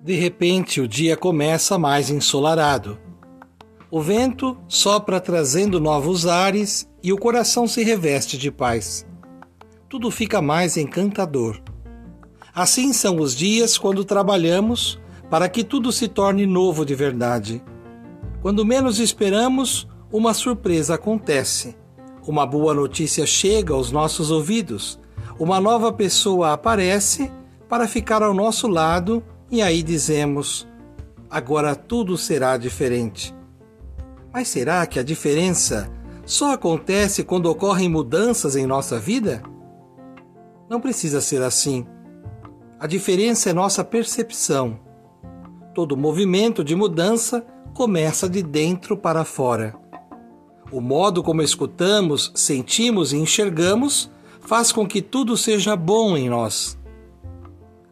De repente, o dia começa mais ensolarado. O vento sopra trazendo novos ares e o coração se reveste de paz. Tudo fica mais encantador. Assim são os dias quando trabalhamos para que tudo se torne novo de verdade. Quando menos esperamos, uma surpresa acontece. Uma boa notícia chega aos nossos ouvidos. Uma nova pessoa aparece para ficar ao nosso lado e aí dizemos: agora tudo será diferente. Mas será que a diferença só acontece quando ocorrem mudanças em nossa vida? Não precisa ser assim. A diferença é nossa percepção. Todo movimento de mudança começa de dentro para fora. O modo como escutamos, sentimos e enxergamos faz com que tudo seja bom em nós.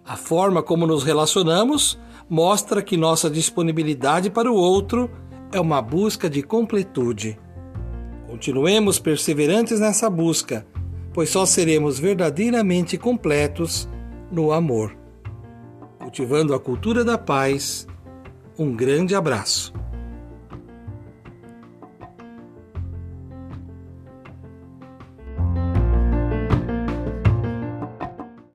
A forma como nos relacionamos mostra que nossa disponibilidade para o outro é uma busca de completude. Continuemos perseverantes nessa busca, pois só seremos verdadeiramente completos no amor. Cultivando a cultura da paz, um grande abraço.